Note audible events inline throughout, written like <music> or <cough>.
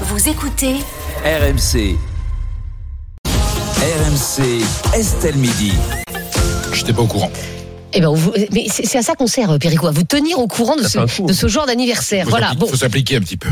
Vous écoutez RMC. RMC, Estelle Midi. J'étais pas au courant. Eh ben, vous- mais c'est à ça qu'on sert, euh, Perico, à vous tenir au courant de ce, de genre d'anniversaire. Voilà. Bon, faut s'appliquer un petit peu.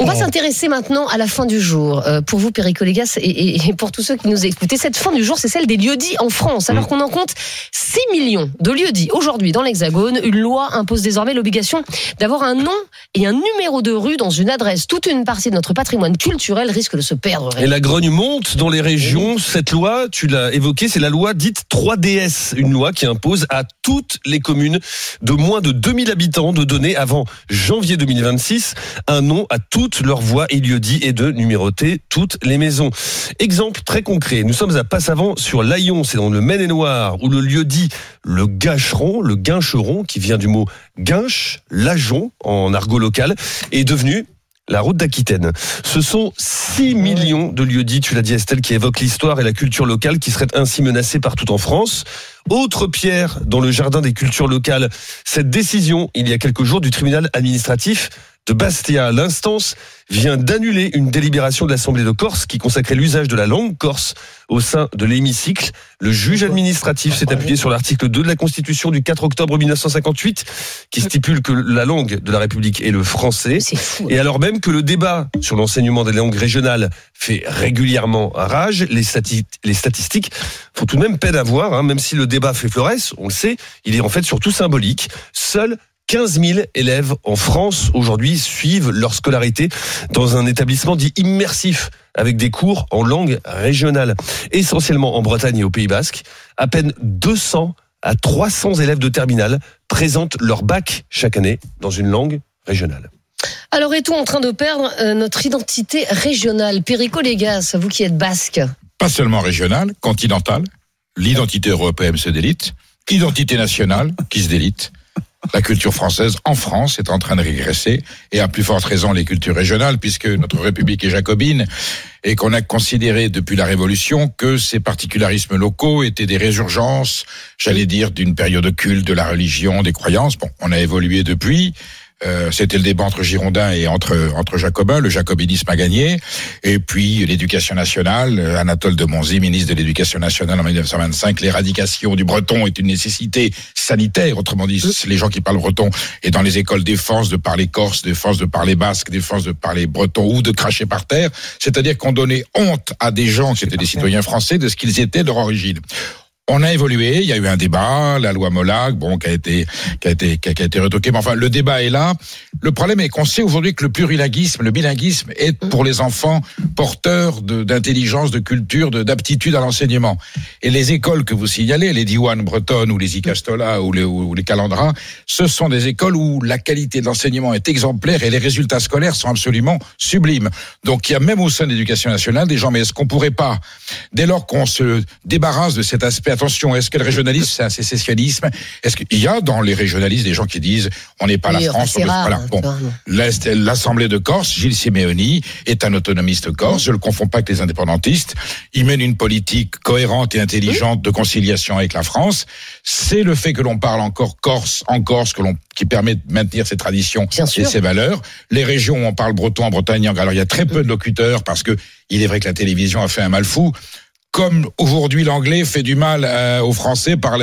on va s'intéresser maintenant à la fin du jour. Euh, pour vous, Perico Légas, et, pour tous ceux qui nous écoutent, Et cette fin du jour, c'est celle des lieux-dits en France. Mm. Alors qu'on en compte 6 millions de lieux-dits aujourd'hui dans l'Hexagone, une loi impose désormais l'obligation d'avoir un nom et un numéro de rue dans une adresse. Toute une partie de notre patrimoine culturel risque de se perdre. Et la grogne monte dans les régions. Cette loi, tu l'as évoqué, c'est la loi dite 3DS, une loi qui impose à toutes les communes de moins de 2000 habitants de donner avant janvier 2026 un nom à toutes leurs voies et lieux-dits et de numéroter toutes les maisons. Exemple très concret, nous sommes à Passavant sur l'Aillon, c'est dans le Maine-et-Loire, où le lieu dit le Gâcheron, le Guincheron, qui vient du mot guinche, lajon en argot local, est devenu la route d'Aquitaine. Ce sont 6 millions de lieux dits, tu l'as dit Estelle, qui évoquent l'histoire et la culture locale qui seraient ainsi menacés partout en France. Autre pierre dans le jardin des cultures locales, cette décision, il y a quelques jours, du tribunal administratif de Bastia. L'instance vient d'annuler une délibération de l'Assemblée de Corse qui consacrait l'usage de la langue corse au sein de l'hémicycle. Le juge administratif s'est appuyé sur l'article 2 de la Constitution du 4 octobre 1958 qui stipule que la langue de la République est le français. C'est fou. Et alors même que le débat sur l'enseignement des langues régionales fait régulièrement rage, les, stati- les statistiques font tout de même peine à voir, hein, même si le débat fait florès, on le sait, il est en fait surtout symbolique. Seuls 15 000 élèves en France aujourd'hui suivent leur scolarité dans un établissement dit immersif avec des cours en langue régionale, essentiellement en Bretagne et au Pays Basque. À peine 200 à 300 élèves de terminale présentent leur bac chaque année dans une langue régionale. Alors est-on en train de perdre euh, notre identité régionale? Perico Légas, vous qui êtes basque. Pas seulement régional, continental. L'identité européenne se délite. Identité nationale qui se délite. La culture française en France est en train de régresser et à plus forte raison les cultures régionales puisque notre République est jacobine et qu'on a considéré depuis la Révolution que ces particularismes locaux étaient des résurgences, j'allais dire, d'une période de culte, de la religion, des croyances. Bon, on a évolué depuis. Euh, C'était le débat entre Girondins et entre entre Jacobins. Le jacobinisme a gagné. Et puis l'éducation nationale. euh, Anatole de Monzy, ministre de l'Éducation nationale en 1925, l'éradication du breton est une nécessité sanitaire. Autrement dit, les gens qui parlent breton et dans les écoles forces de parler corse, forces de parler basque, forces de parler breton ou de cracher par terre. C'est-à-dire qu'on donnait honte à des gens qui étaient des citoyens français de ce qu'ils étaient de leur origine. On a évolué, il y a eu un débat, la loi Molac, bon, qui a été, qui a été, qui a, qui a été retoquée, mais enfin, le débat est là. Le problème est qu'on sait aujourd'hui que le plurilinguisme, le bilinguisme est pour les enfants porteur d'intelligence, de, culture, de- d'aptitude à l'enseignement. Et les écoles que vous signalez, les Diwan bretonnes ou les Icastola ou les, ou les Calandra, ce sont des écoles où la qualité de l'enseignement est exemplaire et les résultats scolaires sont absolument sublimes. Donc il y a même au sein de l'éducation nationale des gens, mais est-ce qu'on pourrait pas, dès lors qu'on se débarrasse de cet aspect, attention, est-ce que le régionalisme c'est un sécessionnisme? Est-ce qu'il y a dans les régionalistes des gens qui disent on n'est pas Oui, la France on rare, voilà, hein, bon. L'Est- L'Assemblée de Corse, Gilles Simeoni, est un autonomiste corse. Je le confonds pas avec les indépendantistes. Il mène une politique cohérente et intelligente de conciliation avec la France. C'est le fait que l'on parle encore corse en Corse que l'on qui permet de maintenir ses traditions Bien et sûr. ses valeurs. Les régions où on parle breton en Bretagne, alors il y a très peu de locuteurs parce que il est vrai que la télévision a fait un mal fou. Comme aujourd'hui l'anglais fait du mal euh, aux Français par,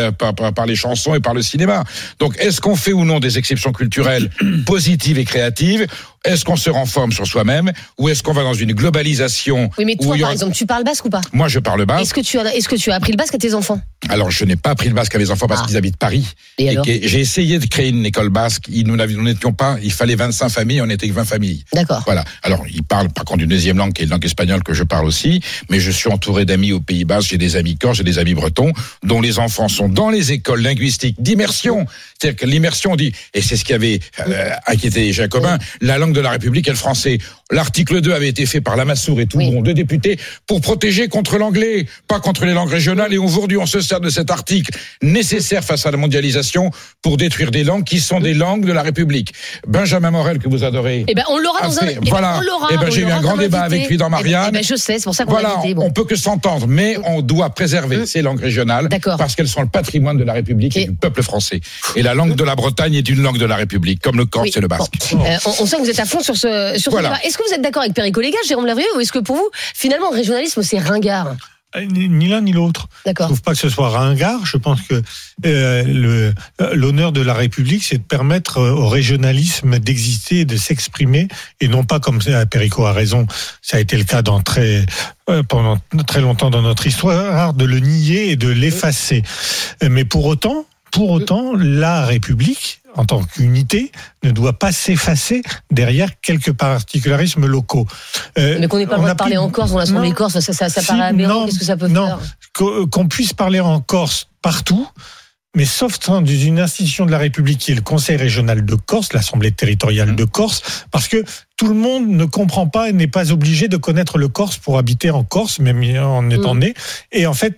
les chansons et par le cinéma. Donc est-ce qu'on fait ou non des exceptions culturelles <clears throat> positives et créatives? Est-ce qu'on se renforme sur soi-même Ou est-ce qu'on va dans une globalisation Oui, mais toi, par aura- exemple, tu parles basque ou pas Moi je parle basque. Est-ce que tu as, est-ce que tu as appris le basque à tes enfants? Alors je n'ai pas appris le basque à mes enfants parce Ah. qu'ils habitent Paris. Et alors que j'ai essayé de créer une école basque. Nous n'étions pas, il fallait 25 familles, on n'était que 20 familles. D'accord. Voilà. Alors, il parle par contre une deuxième langue qui est une langue espagnole que je parle aussi, mais je suis entouré d'amis au Pays Bas, j'ai des amis corses, j'ai des amis bretons, dont les enfants sont dans les écoles linguistiques d'immersion. C'est-à-dire que l'immersion on dit, et c'est ce qui avait euh, inquiété les Jacobins, la langue de la République est le français. L'article 2 avait été fait par Lamassoure et Toulon, Oui. deux députés, pour protéger contre l'anglais, pas contre les langues régionales. Et aujourd'hui, on se sert de cet article nécessaire face à la mondialisation pour détruire des langues qui sont des langues de la République. Benjamin Morel, que vous adorez. Eh ben, on l'aura dans un. eh ben, voilà. on Eh ben, on j'ai eu un grand débat invité. avec lui dans Marianne. eh ben, je sais, c'est pour ça qu'on Voilà, invité. on Bon. peut que s'entendre, mais on doit préserver Mm. ces langues régionales parce qu'elles sont le patrimoine de la République et du peuple français. Et la langue de la Bretagne est une langue de la République, comme le corse Oui, et le basque. bon. Euh, on, on sent que vous êtes à fond sur ce sur ce Voilà. débat. Est-ce que vous êtes d'accord avec Perico Légas, Jérôme Lavrieux, ou est-ce que pour vous, finalement, le régionalisme, c'est ringard Euh, Ni l'un ni l'autre. Je D'accord. trouve pas que ce soit ringard. Je pense que euh, euh, l'honneur de la République, c'est de permettre au régionalisme d'exister et de s'exprimer, et non pas comme Perico a raison, ça a été le cas dans très, euh, pendant très longtemps dans notre histoire, de le nier et de l'effacer. Mais pour autant, pour autant, la République, en tant qu'unité, ne doit pas s'effacer derrière quelques particularismes locaux. Euh, Mais qu'on n'ait pas le droit de parler en Corse dans l'Assemblée Non. Corse, ça, ça, ça Si, paraît aberrant. non, Qu'est-ce que ça peut non. faire qu'on qu'on puisse parler en Corse partout, mais sauf dans une institution de la République qui est le Conseil régional de Corse, l'Assemblée territoriale de Corse, parce que tout le monde ne comprend pas et n'est pas obligé de connaître le Corse pour habiter en Corse, même en étant Mm. né. Et en fait,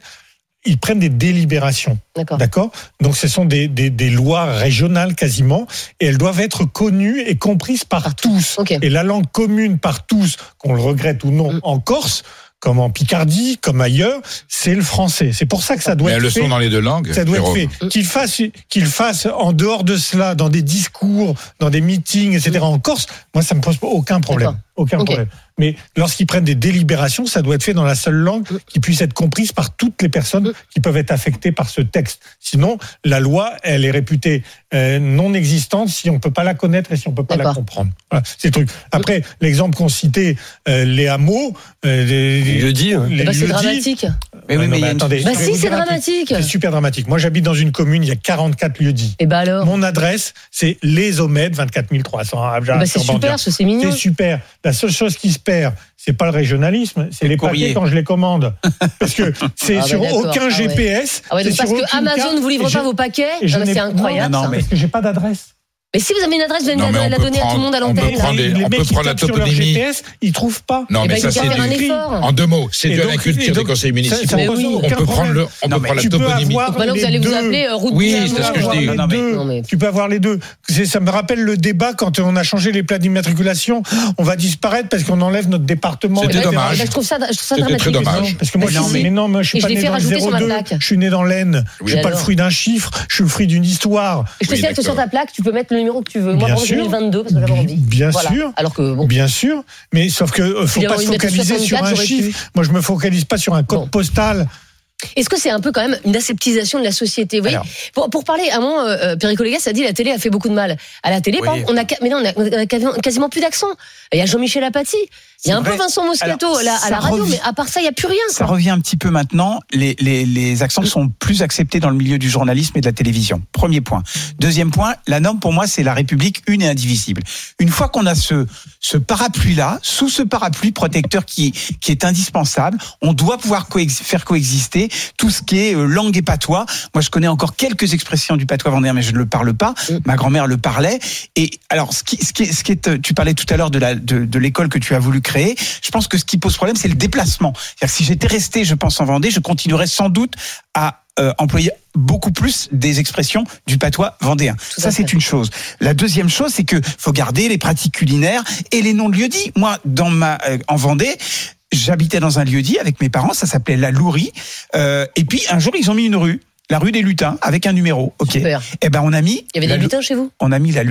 ils prennent des délibérations. D'accord. Donc ce sont des, des, des lois régionales quasiment, et elles doivent être connues et comprises par tous. Et la langue commune par tous, qu'on le regrette ou non, Mm. en Corse, comme en Picardie, comme ailleurs, c'est le français. C'est pour ça que ça doit Mais être elles le fait. sont dans les deux langues. Ça doit être fait. Qu'il fasse, qu'il fasse en dehors de cela, dans des discours, dans des meetings, etc. en Corse, moi, ça me pose aucun problème. Aucun problème. Mais lorsqu'ils prennent des délibérations, ça doit être fait dans la seule langue qui puisse être comprise par toutes les personnes qui peuvent être affectées par ce texte. Sinon, la loi, elle est réputée euh, non existante si on peut pas la connaître et si on peut pas la comprendre. Voilà, c'est le truc. Après, l'exemple qu'on citait, euh, les hameaux, euh, les, Il le dit. hein. les Eh ben, c'est lieux-dits, dramatique. Mais oui, Ouais, non, mais il y a une- attendez, Bah si, c'est dramatique. C'est super dramatique. Moi, j'habite dans une commune, il y a 44 lieux dits. Et bah alors Mon adresse, c'est les Omèdes, 24 300 à Abja, bah, C'est sur Bandia. super, c'est mignon. C'est super. La seule chose qui se c'est pas le régionalisme, c'est les courrier. paquets quand je les commande. <laughs> Parce que c'est Ah sur aucun Ah ouais. GPS. Ah ouais, donc parce sur que Amazon ne vous livre pas vos paquets, ah bah, n'ai- c'est incroyable. non, ça. mais- Parce que j'ai pas d'adresse. Mais si vous avez une adresse, vous allez Non, mais la, on la peut donner à tout le prendre- monde à on peut l'antenne. prendre là. les- les on peut prendre la tapent sur leur toponymie. GPS, ils trouvent pas. Non, Eh mais ben, ça, il faut c'est faire un du- effort. En deux mots, c'est de la donc- et culture des donc, conseils ça- municipaux. ça Mais pose oui. On peut prendre le, on Non, peut mais prendre la tu peux toponymie. avoir Donc maintenant, vous les allez vous deux. appeler euh, route Oui, c'est ce que je dis. Non, mais- deux. Non, mais- Tu peux avoir les deux. Ça me rappelle le débat quand on a changé les plats d'immatriculation. On va disparaître parce qu'on enlève notre département. C'était Eh ben, dommage. Je trouve ça, je trouve ça C'était dramatique. très dommage. Non, parce que moi, Mais je suis, mais- mais pas né fait dans le rajouter sur ma 02. plaque. Je suis né dans l'Aisne. Je suis pas le fruit d'un chiffre. Je suis le fruit d'une histoire. Je te signale que sur ta plaque, tu peux mettre le numéro que tu veux. Moi, Bien sûr. 2022, parce que j'avais envie. Bien Voilà. sûr. Alors que, bon. Bien sûr, mais sauf que euh, faut pas se focaliser sur 64, un chiffre. Moi, je me focalise pas sur un code Bon. postal. Est-ce que c'est un peu quand même une aseptisation de la société Alors. pour, pour parler, à mon euh, Perico Légas a dit la télé a fait beaucoup de mal. À la télé, Oui. par exemple, on a, mais non, on a, on a quasiment, quasiment plus d'accent. Il y a Jean-Michel Apathy, il y a un peu. Vincent Moscato Alors, à la radio, mais à part ça, il n'y a plus rien. Ça quoi. revient un petit peu maintenant. Les, les, les accents sont plus acceptés dans le milieu du journalisme et de la télévision. Premier point. Deuxième point, la norme pour moi, c'est la République une et indivisible. Une fois qu'on a ce, ce parapluie-là, sous ce parapluie protecteur qui, qui est indispensable, on doit pouvoir coex- faire coexister tout ce qui est euh, langue et patois. Moi, je connais encore quelques expressions du patois vendéen, mais je ne le parle pas. Mm. Ma grand-mère le parlait. Et alors, ce qui, ce qui, est- ce qui est, euh, tu parlais tout à l'heure de la, de, de l'école que tu as voulu créer. Je pense que ce qui pose problème, c'est le déplacement. C'est-à-dire que si j'étais resté, je pense, en Vendée, je continuerais sans doute à euh, employer beaucoup plus des expressions du patois vendéen. Tout Ça, c'est une chose. La deuxième chose, c'est que faut garder les pratiques culinaires et les noms de lieux dits. Moi, dans ma, euh, en Vendée, j'habitais dans un lieu dit avec mes parents, ça s'appelait La Lourie. Euh, et puis, un jour, ils ont mis une rue. La rue des lutins avec un numéro. Ok. Super. Eh ben on a mis. Il y avait des lu- lutins chez vous? On a mis la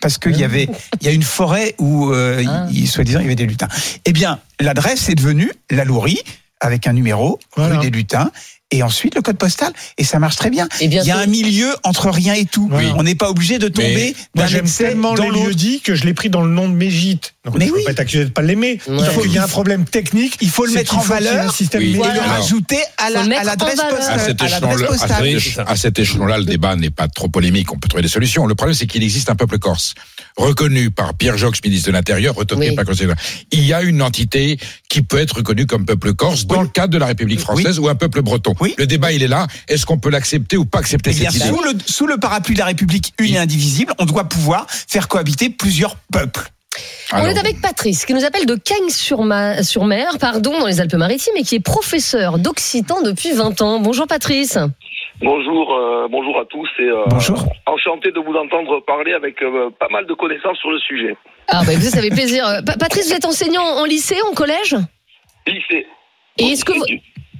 parce qu'il y avait il y a une forêt où euh, Ah. il, soi-disant il y avait des lutins. Eh bien, l'adresse est devenue la Lourie avec un numéro Voilà. rue des lutins et ensuite le code postal et ça marche très bien. Et Il y a un milieu entre rien et tout. Oui. On n'est pas obligé de tomber Moi, d'un j'aime excès tellement dans les lieux dits que je l'ai pris dans le nom de mes gîtes. Donc, Mais je peux oui. pas être accusé de pas l'aimer. Ouais. Il faut qu'il y ait un problème technique. Il faut le mettre en valeur un système Oui. et le rajouter à la l'adresse postale. À cet échelon-là, le débat n'est pas trop polémique. On peut trouver des solutions. Le problème, c'est qu'il existe un peuple corse reconnu par Pierre Jox, ministre de l'Intérieur, retoqué Oui. par le Conseil de- Il y a une entité qui peut être reconnue comme peuple corse dans Oui. le cadre de la République française ou un peuple breton. Oui. Le débat, il est là. Est-ce qu'on peut l'accepter ou pas accepter Eh bien, cette idée sous le, sous le parapluie de la République une et indivisible, on doit pouvoir faire cohabiter plusieurs peuples. On est avec Patrice, qui nous appelle de Cagnes-sur-Mer, pardon, dans les Alpes-Maritimes, et qui est professeur d'occitan depuis 20 ans. Bonjour Patrice. Bonjour, euh, bonjour à tous et euh, Bonjour. enchanté de vous entendre parler avec euh, pas mal de connaissances sur le sujet. Ah bah ça fait plaisir. Pa- Patrice, vous êtes enseignant en lycée, en collège? Lycée. Et est-ce que vous,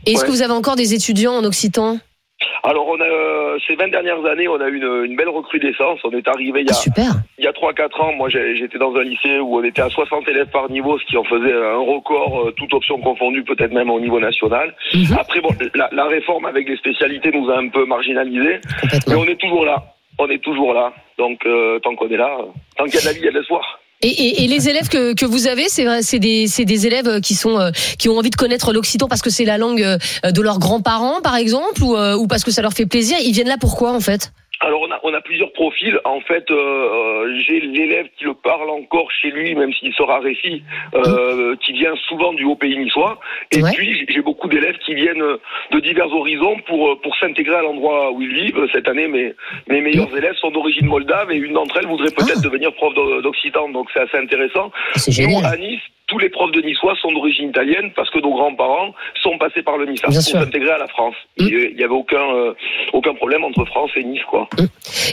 et est-ce Ouais. que vous avez encore des étudiants en occitan? Alors, on a, euh, ces 20 dernières années, on a eu une, une belle recrudescence. On est arrivé il y Ah, a, super. il y a 3-4 ans. Moi, j'étais dans un lycée où on était à 60 élèves par niveau, ce qui en faisait un record, euh, toute option confondue, peut-être même au niveau national. Mhm. Après, bon, la, la réforme avec les spécialités nous a un peu marginalisés. Mais on est toujours là. On est toujours là. Donc, euh, tant qu'on est là, tant qu'il y a de la vie, il y a de l'espoir. Et, et, et les élèves que, que vous avez, c'est des, des élèves qui sont euh, qui ont envie de connaître l'occitan parce que c'est la langue euh, de leurs grands-parents, par exemple, ou, euh, ou parce que ça leur fait plaisir. Ils viennent là pourquoi, en fait? Alors on a, on a plusieurs profils. En fait, euh, euh, j'ai l'élève qui le parle encore chez lui, même s'il se raréfie, euh, qui vient souvent du haut pays niçois. Et Ouais. puis j'ai- beaucoup d'élèves qui viennent de divers horizons pour euh, pour s'intégrer à l'endroit où ils vivent. Cette année, mes mes meilleurs élèves sont d'origine moldave et une d'entre elles voudrait peut-être Ah. devenir prof d'o- d'occitan. Donc c'est assez intéressant. C'est Nous, à Nice, tous les profs de niçois sont d'origine italienne parce que nos grands-parents sont passés par le Nice pour s'intégrer à la France. Mm. Il y avait aucun euh, aucun problème entre France et Nice, quoi.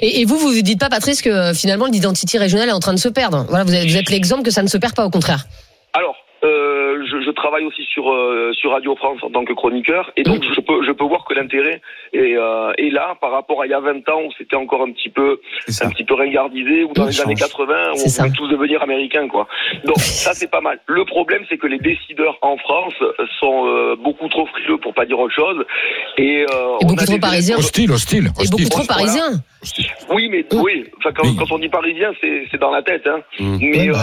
Et, et vous, vous vous dites pas, Patrice, que euh, finalement l'identité régionale est en train de se perdre. Voilà, vous êtes, vous êtes l'exemple que ça ne se perd pas, au contraire. Alors, euh, je, je travaille aussi sur euh, sur Radio France en tant que chroniqueur et donc je peux je peux voir que l'intérêt est, euh, est là par rapport à il y a 20 ans où c'était encore un petit peu un petit peu ringardisé ou dans les années change. 80 où on ça. voulait tous devenir américains quoi. Donc ça c'est pas mal. Le problème c'est que les décideurs en France sont euh, beaucoup trop frileux pour pas dire autre chose et, euh, Et on beaucoup a trop parisiens. Hostile, hostile, Et hostile. beaucoup trop Voilà. Oui, mais oui. Enfin, quand, on dit parisien, c'est c'est dans la tête. Hein. Mm. Mais bah.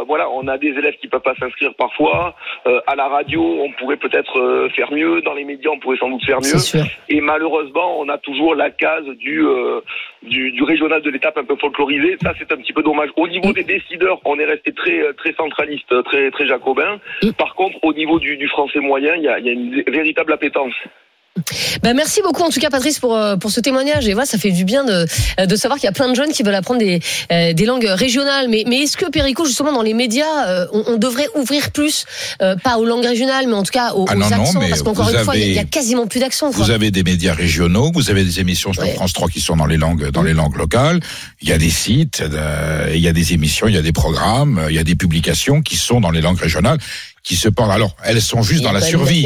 euh, voilà, on a des élèves qui peuvent pas s'inscrire parfois. Euh, à la radio, on pourrait peut-être euh, faire mieux. Dans les médias, on pourrait sans doute faire mieux. Et malheureusement, on a toujours la case du euh, du, du régional de l'étape un peu folklorisé. Ça, c'est un petit peu dommage. Au niveau des décideurs, on est resté très euh, très centraliste, très très jacobin. Par contre, au niveau du, du français moyen, il y a, il y a une véritable appétence. Ben merci beaucoup en tout cas Patrice pour euh, pour ce témoignage et voilà ça fait du bien de euh, de savoir qu'il y a plein de jeunes qui veulent apprendre des euh, des langues régionales mais mais est-ce que Perico justement dans les médias on, on devrait ouvrir plus euh, pas aux langues régionales mais en tout cas aux, Ah non, aux non, accents? mais parce qu'encore une fois il y a- y, quasiment plus d'accents. Vous avez des médias régionaux, vous avez des émissions sur Ouais. France 3 qui sont dans les langues, dans les langues locales. Il y a des sites, euh, il y a des émissions, il y a des programmes, il y a des publications qui sont dans les langues régionales, qui se portent. Alors, elles sont juste dans la survie.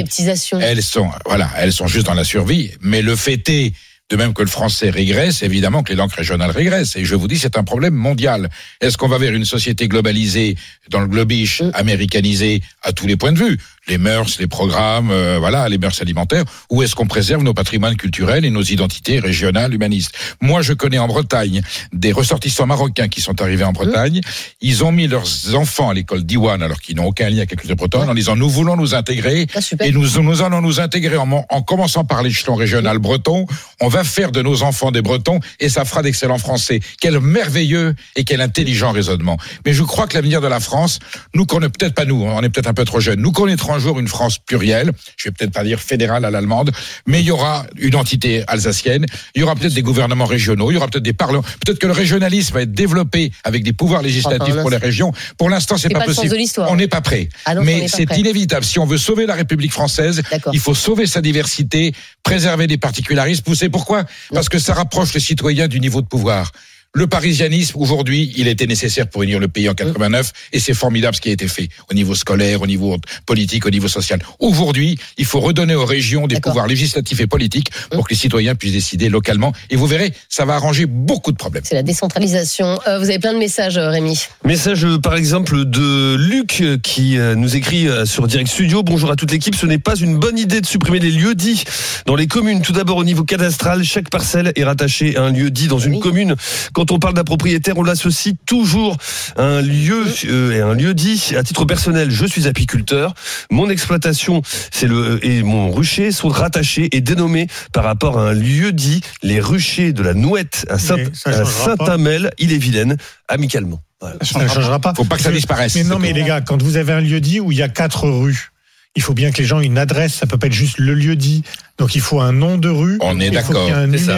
Elles sont, voilà, elles sont juste dans la survie. Mais le fait est, de même que le français régresse, évidemment que les langues régionales régressent. Et je vous dis, c'est un problème mondial. Est-ce qu'on va vers une société globalisée, dans le globish, américanisée à tous les points de vue? Les mœurs, les programmes, euh, voilà, les mœurs alimentaires. Ou est-ce qu'on préserve nos patrimoines culturels et nos identités régionales, humanistes? Moi, je connais en Bretagne des ressortissants marocains qui sont arrivés en Bretagne. Ils ont mis leurs enfants à l'école d'Iwan, alors qu'ils n'ont aucun lien avec la culture bretonne, en disant, nous voulons nous intégrer Ah, et nous, nous allons nous intégrer en, en commençant par l'échelon régional breton. On va faire de nos enfants des Bretons et ça fera d'excellents Français. Quel merveilleux et quel intelligent raisonnement. Mais je crois que l'avenir de la France, nous connaissons peut-être pas nous, hein, on est peut-être un peu trop jeunes. Nous connaîtrons un jour une France plurielle. Je vais peut-être pas dire fédérale à l'allemande, mais il y aura une entité alsacienne. Il y aura peut-être des gouvernements régionaux. Il y aura peut-être des parlements. Peut-être que le régionalisme va être développé avec des pouvoirs législatifs pour les régions. Pour l'instant, c'est pas, pas possible. On n'est pas prêt. Ah non, mais c'est inévitable. Si on veut sauver la République française, il faut sauver sa diversité, préserver des particularismes. Vous savez pourquoi? Parce que ça rapproche les citoyens du niveau de pouvoir. Le parisianisme, aujourd'hui, il était nécessaire pour unir le pays en 89, et c'est formidable ce qui a été fait au niveau scolaire, au niveau politique, au niveau social. Aujourd'hui, il faut redonner aux régions des pouvoirs législatifs et politiques pour que les citoyens puissent décider localement. Et vous verrez, ça va arranger beaucoup de problèmes. C'est la décentralisation. Euh, vous avez plein de messages euh, Rémi. Message euh, par exemple de Luc qui nous écrit sur Direct Studio. Bonjour à toute l'équipe. Ce n'est pas une bonne idée de supprimer les lieux dits dans les communes. Tout d'abord au niveau cadastral, chaque parcelle est rattachée à un lieu dit dans une Oui. commune. Quand on parle d'un propriétaire, on l'associe toujours à un lieu euh, et un lieu dit. À titre personnel, je suis apiculteur. Mon exploitation, c'est le et mon rucher sont rattachés et dénommés par rapport à un lieu dit. Les ruchers de la Nouette à. Saint-Amel, île-et-Vilaine, amicalement. Voilà. Ça ne changera pas. Faut pas que ça disparaisse. Mais non, mais les gars, quand vous avez un lieu dit où il y a quatre rues, il faut bien que les gens aient une adresse. Ça peut pas être juste le lieu dit. Donc il faut un nom de rue. On est d'accord.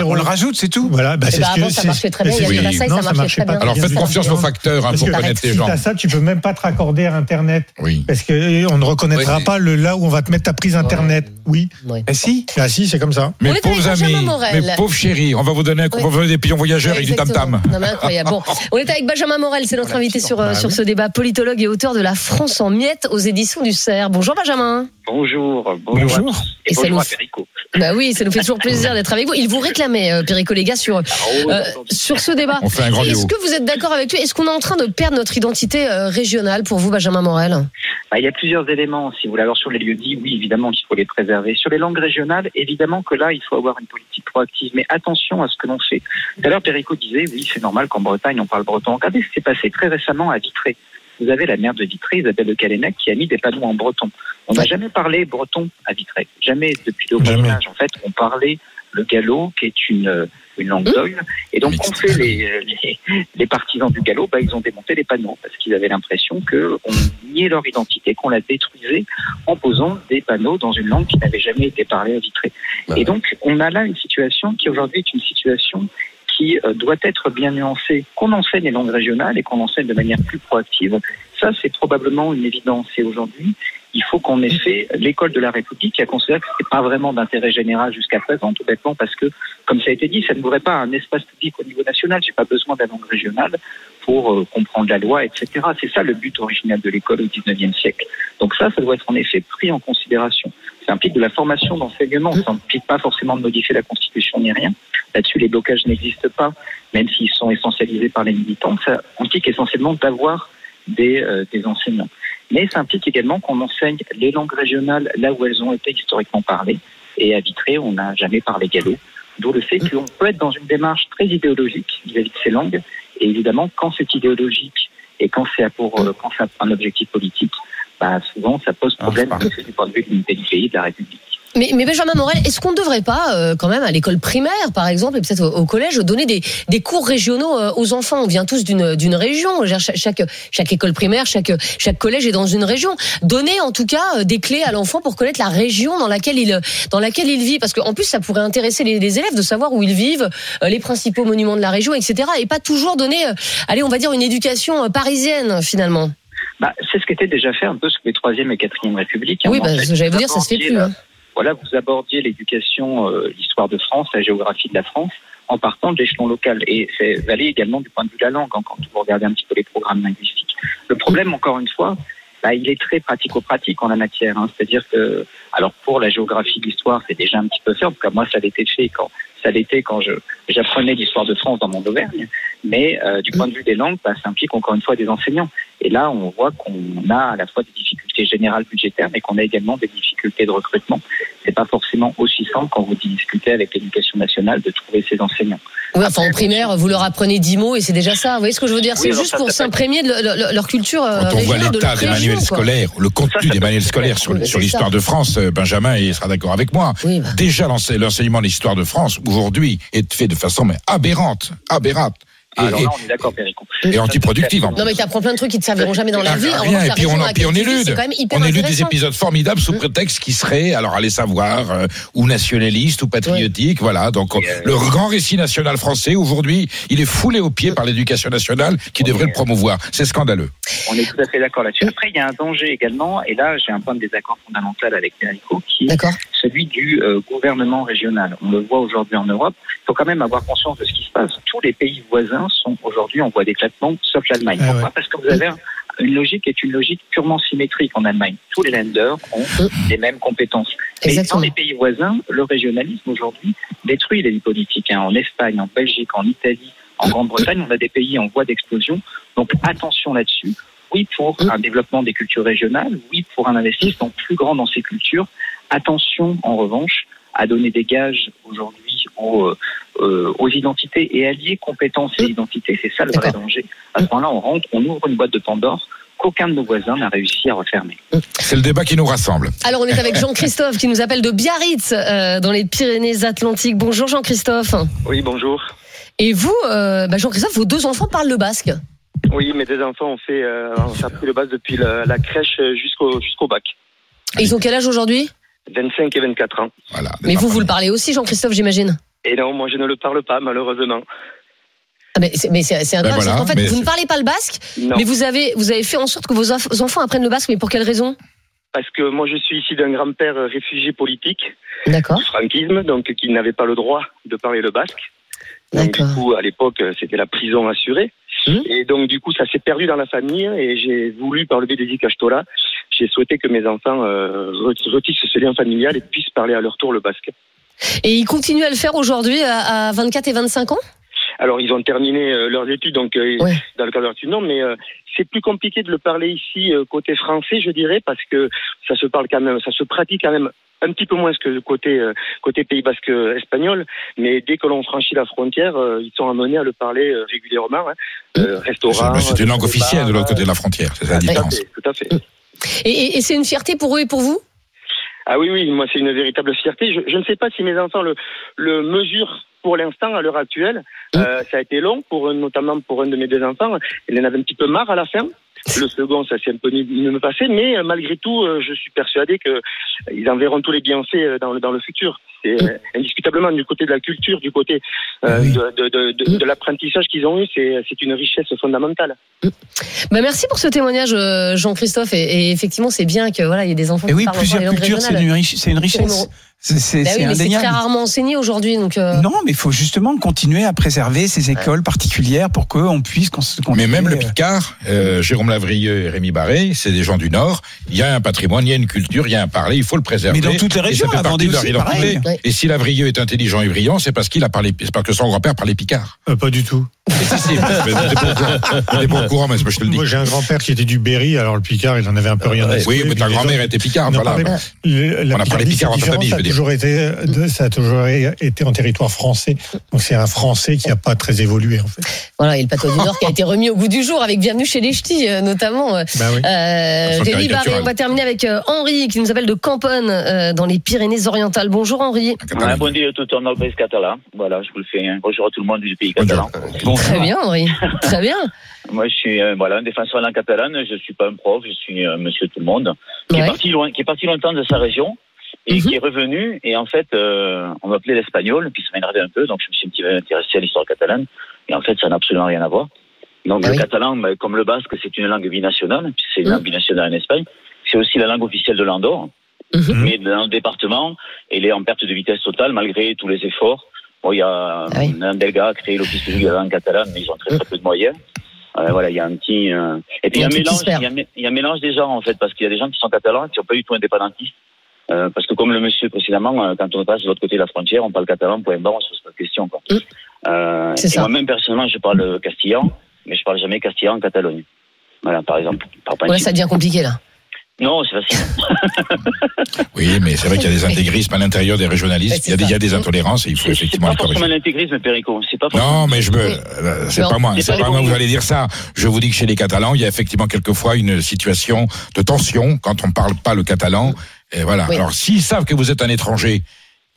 On le rajoute, c'est tout. Voilà, bah, Eh c'est ben, ce que avant, ça marchait très bien. oui. Non, ça marchait pas bien. Alors faites confiance aux facteurs hein, pour connaître les gens. à ça, tu peux même pas te raccorder à Internet. Oui. Parce que euh, on ne reconnaîtra Oui. pas le là où on va te mettre ta prise Internet. Oui. Ouais. Eh si. Ah si, c'est comme ça. Avec pauvres Benjamin amis, mes pauvres chéris, on va vous donner, on va vous donner des pions voyageurs et du tam tam. Non, mais incroyable. Bon, <laughs> on est avec Benjamin Morel, c'est notre invité sur, euh, Bah sur oui. ce débat, politologue et auteur de La France en miettes aux éditions du CERF. Bonjour Benjamin. Bonjour, bonjour. Et, bonjour à Perico. Bah oui, ça nous fait toujours plaisir d'être avec vous. Il vous réclamait, euh, Perico Léga, sur, Ah, euh, sur ce débat. On fait un grand Est-ce que vous êtes d'accord avec lui? Est-ce qu'on est en train de perdre notre identité euh, régionale pour vous, Benjamin Morel? Bah, il y a plusieurs éléments, si vous voulez. Alors sur les lieux dits, oui, évidemment qu'il faut les préserver. Sur les langues régionales, évidemment que là, il faut avoir une politique proactive. Mais attention à ce que l'on fait. Tout à l'heure, Perico disait, oui, c'est normal qu'en Bretagne, on parle breton. Regardez ce qui s'est passé très récemment à Vitré. Vous avez la maire de Vitré, Isabelle de Calénec, qui a mis des panneaux en breton. On n'a jamais parlé breton à Vitré. Jamais depuis le. Moyen Âge. En fait, on parlait le gallo, qui est une, une langue Mmh. d'oïl. Et donc, on fait les, les, les partisans du gallo, bah, ils ont démonté les panneaux parce qu'ils avaient l'impression que on niait leur identité, qu'on la détruisait en posant des panneaux dans une langue qui n'avait jamais été parlée à Vitré. Ouais. Et donc, on a là une situation qui aujourd'hui est une situation qui euh, doit être bien nuancée, qu'on enseigne les langues régionales et qu'on enseigne de manière plus proactive. Ça, c'est probablement une évidence. Et aujourd'hui, il faut qu'en effet, l'école de la République, qui a considéré que ce n'était pas vraiment d'intérêt général jusqu'à présent, tout bêtement, parce que, comme ça a été dit, ça ne voudrait pas un espace public au niveau national. J'ai pas besoin la langue régionale pour euh, comprendre la loi, etc. C'est ça le but original de l'école au XIXe siècle. Donc ça, ça doit être en effet pris en considération. Ça implique de la formation d'enseignement. Ça implique pas forcément de modifier la Constitution ni rien. Là-dessus, les blocages n'existent pas, même s'ils sont essentialisés par les militants. Ça implique essentiellement d'avoir des, euh, des enseignants. Mais ça implique également qu'on enseigne les langues régionales là où elles ont été historiquement parlées. Et à Vitré, on n'a jamais parlé gallo. D'où le fait qu'on peut être dans une démarche très idéologique vis-à-vis de ces langues. Et évidemment, quand c'est idéologique et quand c'est pour euh, quand c'est un objectif politique, bah, souvent ça pose problème Ah, du point de vue de l'unité du pays, de la République. mais, mais Benjamin Morel, est-ce qu'on ne devrait pas, euh, quand même, à l'école primaire, par exemple, et peut-être au, au collège, donner des, des cours régionaux euh, aux enfants? On vient tous d'une d'une région. Chaque, chaque, chaque école primaire, chaque, chaque collège est dans une région. Donner, en tout cas, euh, des clés à l'enfant pour connaître la région dans laquelle il, dans laquelle il vit. Parce qu'en plus, ça pourrait intéresser les, les élèves de savoir où ils vivent, euh, les principaux monuments de la région, etc. Et pas toujours donner, euh, allez, on va dire, une éducation euh, parisienne, finalement. Bah, c'est ce qui était déjà fait un peu sous les troisième et quatrième républiques. Oui, En bah, j'allais vous dire, ça se fait plus. la- hein. voilà, vous abordiez l'éducation, euh, l'histoire de France, la géographie de la France, en partant de l'échelon local. Et c'est valait également du point de vue de la langue, hein, quand vous regardez un petit peu les programmes linguistiques. Le problème, encore une fois, bah, il est très pratico-pratique en la matière. hein. C'est-à-dire que, alors pour la géographie de l'histoire, c'est déjà un petit peu fait. En tout cas, moi, ça l'était fait quand ça l'était quand je j'apprenais l'histoire de France dans mon Auvergne. Mais euh, du point de vue des langues, bah, ça implique encore une fois des enseignants. Et là, on voit qu'on a à la fois des difficultés générales budgétaires, mais qu'on a également des difficultés de recrutement. C'est pas forcément aussi simple quand vous discutez avec l'éducation nationale de trouver ces enseignants. Oui, enfin en primaire, vous leur apprenez 10 mots et c'est déjà ça. Vous voyez ce que je veux dire? C'est juste ça, pour s'imprégner de le- le- leur culture euh, Quand on voit de l'état des manuels scolaires, le contenu ça des manuels scolaires sur, l'histoire de France, euh, Benjamin il sera d'accord avec moi. Oui, bah. Déjà, l'ense- l'enseignement de l'histoire de France, aujourd'hui, est fait de façon mais aberrante, aberrante. Et, Alors là, on est d'accord, Péricon. et antiproductive en Non mais t'apprends plein de trucs qui te serviront jamais dans la Ah, vie. En rien, et puis on, puis on élude, c'est quand même hyper on élude des épisodes formidables sous prétexte qui seraient, alors allez savoir, euh, ou nationalistes ou patriotiques, voilà. Donc euh, le grand récit national français aujourd'hui, il est foulé aux pieds par l'éducation nationale qui devrait le promouvoir. C'est scandaleux. On est tout à fait d'accord là-dessus. Après, il y a un danger également, et là, j'ai un point de désaccord fondamental avec Périco, qui. Celui du euh, gouvernement régional. On le voit aujourd'hui en Europe. Il faut quand même avoir conscience de ce qui se passe. Tous les pays voisins sont aujourd'hui en voie d'éclatement, sauf l'Allemagne. Ah Pourquoi? Ouais. Parce que vous avez un- une logique qui est une logique purement symétrique en Allemagne. Tous les lenders ont les mêmes compétences. Mais dans les pays voisins, le régionalisme aujourd'hui détruit les politiques. hein. En Espagne, en Belgique, en Italie, en Grande-Bretagne, on a des pays en voie d'explosion. Donc attention là-dessus. Oui pour un développement des cultures régionales, oui pour un investissement plus grand dans ces cultures. Attention en revanche à donner des gages aujourd'hui aux, euh, aux identités et allier compétences et identités. C'est ça le vrai danger. À ce moment-là, on rentre, on ouvre une boîte de Pandore qu'aucun de nos voisins n'a réussi à refermer. C'est le débat qui nous rassemble. Alors on est avec Jean-Christophe qui nous appelle de Biarritz euh, dans les Pyrénées-Atlantiques. Bonjour Jean-Christophe. Oui, bonjour. Et vous, euh, bah, Jean-Christophe, vos deux enfants parlent le basque. Oui, mes deux enfants ont fait, euh, ont appris le base depuis la, la crèche jusqu'au jusqu'au bac. Et ils ont quel âge aujourd'hui? 25 et 24 ans. Voilà. Mais vous, vous le parlez aussi, Jean-Christophe, j'imagine Et non, moi je ne le parle pas, malheureusement. ah, mais c'est, mais c'est, c'est incroyable. Ben voilà, qu'en fait, vous ne parlez pas le basque, Non, mais vous avez, vous avez fait en sorte que vos enf- enfants apprennent le basque. Mais pour quelle raison? Parce que moi je suis ici d'un grand-père réfugié politique D'accord. du franquisme, donc qui n'avait pas le droit de parler le basque. Donc du D'accord. coup, à l'époque, c'était la prison assurée. Mhm. Et donc du coup, ça s'est perdu dans la famille et j'ai voulu, par le biais des Icachtola, j'ai souhaité que mes enfants euh, re- retissent ce lien familial et puissent parler à leur tour le basque. Et ils continuent à le faire aujourd'hui à, à 24 et 25 ans? Alors, ils ont terminé euh, leurs études, donc euh, Ouais. dans le cadre études, non, mais euh, c'est plus compliqué de le parler ici euh, côté français, je dirais, parce que ça se parle quand même, ça se pratique quand même un petit peu moins que côté euh, côté Pays Basque espagnol, mais dès que l'on franchit la frontière, euh, ils sont amenés à le parler euh, régulièrement. Hein. Euh, restaurant. C'est une langue officielle de l'autre côté de la frontière, c'est la Tout à différence. fait, tout à fait. Et, et- et c'est une fierté pour eux et pour vous? Ah oui, oui, moi c'est une véritable fierté. Je, je ne sais pas si mes enfants le, le mesurent pour l'instant, à l'heure actuelle. Euh, ça a été long, pour, notamment pour un de mes deux enfants. Il en avait un petit peu marre à la fin. Le second, ça s'est un peu mieux passé, mais euh, malgré tout, euh, je suis persuadé que euh, ils en verront tous les bienfaits dans le, dans le futur. C'est euh, indiscutablement du côté de la culture, du côté euh, Oui. de, de, de, de- de l'apprentissage qu'ils ont eu, c'est c'est une richesse fondamentale. bah Merci pour ce témoignage, Jean-Christophe. Et, et effectivement, c'est bien que voilà, il y ait des enfants Et qui oui, parlent plusieurs cultures, c'est régionales. une, riche- c'est une richesse. C'est Bah oui, mais indéniable. très rarement enseigné aujourd'hui. Donc, euh, Non, mais il faut justement continuer à préserver ces écoles particulières pour qu'on puisse cons- Mais continuer, même le euh, Picard, euh, Jérôme Lavrieux et Rémi Barré, c'est des gens du Nord. Il y a un patrimoine, il y a une culture, il y a un parler, il faut le préserver. Mais dans toutes les Et ça régions, fait partie de leur identité. Ouais. Et si Lavrieux est intelligent et brillant, c'est parce qu'il a parlé, c'est parce que son grand-père parlait Picard. Euh, pas du tout. <laughs> Mais si, si, mais pas au courant. Mais je te le dis. Moi, j'ai un grand-père qui était du Berry, alors le Picard, il en avait un peu rien à Oui, mais ta grand-mère était Picard, voilà. On a parlé Picard en famille, je veux dire. Toujours été, de- ça a toujours été en territoire français. Donc c'est un français qui n'a pas très évolué, en fait. voilà, et le patois du Nord qui a été remis au goût du jour avec Bienvenue chez les Ch'tis, euh, notamment. euh, Bah oui. Euh, Rémi. Barré, on va terminer avec euh, Henri qui nous appelle de Camponne euh, dans les Pyrénées-Orientales. Bonjour Henri. Catalan. bon dia tout en pays catalan. Voilà, je vous le fais. hein. Bonjour à tout le monde du pays Bonjour. catalan. Très bien Henri. Très bien. <laughs> Moi, je suis euh, voilà un défenseur langue catalane. Je suis pas un prof, je suis euh, monsieur tout le monde qui Ouais. est parti loin, qui est parti longtemps de sa région et Mhm. qui est revenu. Et en fait, euh, on m'appelait l'espagnol, puis ça m'a énervé un peu. Donc, je me suis un petit peu intéressé à l'histoire catalane. Et en fait, ça n'a absolument rien à voir. Donc, Ah le oui. catalan, bah, comme le basque, c'est une langue binationale. puis C'est une Mhm. langue binationale en Espagne. C'est aussi la langue officielle de l'Andorre. Mhm. Mais dans le département, elle est en perte de vitesse totale malgré tous les efforts. Bon, il y a Ah oui. un Delga a créé l'office de la langue catalane, mais ils ont très très peu de moyens. Euh, voilà, il y a un petit. euh, Et puis il y a un qui mélange. Il y a, un mé- il y a un mélange des gens en fait, parce qu'il y a des gens qui sont catalans qui sont pas du tout indépendantistes. Euh, parce que comme le monsieur précédemment, euh, quand on passe de l'autre côté de la frontière, on parle catalan, point barre, on se pose pas de questions. Quoi. Mm. Euh, C'est et ça. moi-même personnellement, je parle castillan, mais je parle jamais castillan en Catalogne. Voilà, par exemple. Par Ouais, ça devient compliqué là. Non, c'est facile. <laughs> Oui, mais c'est vrai qu'il y a des intégrismes à l'intérieur des régionalistes. Il y a des, il y a des intolérances et il faut C'est c'est effectivement pas les corriger. forcément l'intégrisme, Perico. C'est pas forcément. Non, mais je me, Oui. euh, c'est Non, pas moi, c'est c'est pas pas moi que vous allez dire ça. Je vous dis que chez les Catalans, il y a effectivement quelquefois une situation de tension quand on parle pas le catalan. Et voilà. Oui. Alors, s'ils savent que vous êtes un étranger,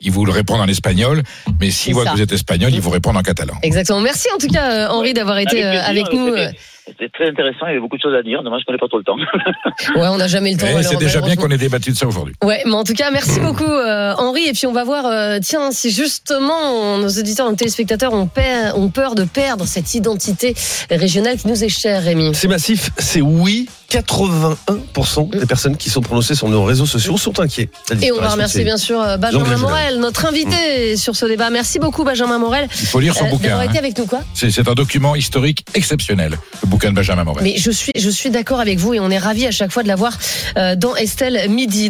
ils vous le répondent en espagnol. Mais s'ils voient ça. que vous êtes espagnol, ils vous répondent en catalan. Exactement. Merci en tout cas euh, Henri d'avoir été euh, Avec nous. c'était- C'était très intéressant, il y avait beaucoup de choses à dire. Dommage qu'on n'ait pas trop le temps. <laughs> Ouais, on n'a jamais le temps. Eh, c'est déjà bien qu'on ait débattu de ça aujourd'hui. Ouais, mais en tout cas, merci beaucoup euh, Henri. Et puis on va voir, euh, tiens, si justement nos auditeurs, nos téléspectateurs ont, peur- ont peur de perdre cette identité régionale qui nous est chère, Rémi. C'est massif, c'est oui. 81% des personnes qui sont prononcées sur nos réseaux sociaux sont inquiets. Et on va remercier bien sûr euh, Benjamin. Morel, notre invité sur ce débat. Merci beaucoup Benjamin Morel Il faut lire son euh, bouquin. d'avoir été hein. avec nous quoi. C'est c'est un document historique exceptionnel, le bouquin de Benjamin Morel. Mais je suis je suis d'accord avec vous et on est ravis à chaque fois de l'avoir euh, dans Estelle Midi.